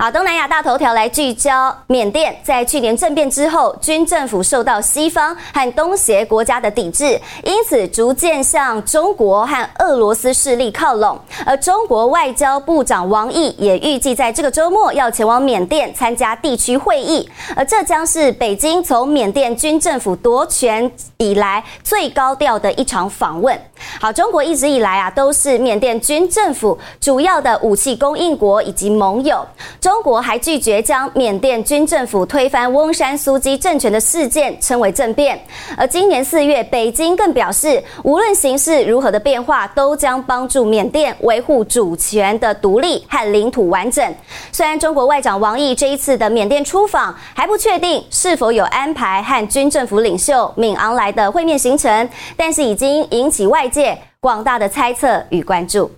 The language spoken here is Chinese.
好，东南亚大头条来聚焦，缅甸在去年政变之后，军政府受到西方和东协国家的抵制，因此逐渐向中国和俄罗斯势力靠拢。而中国外交部长王毅也预计在这个周末要前往缅甸参加地区会议，而这将是北京从缅甸军政府夺权以来最高调的一场访问。好，中国一直以来啊都是缅甸军政府主要的武器供应国以及盟友。中国还拒绝将缅甸军政府推翻翁山苏姬政权的事件称为政变。而今年四月，北京更表示，无论形势如何的变化，都将帮助缅甸维护主权的独立和领土完整。虽然中国外长王毅这一次的缅甸出访还不确定是否有安排和军政府领袖敏昂莱的会面行程，但是已经引起外界广大的猜测与关注。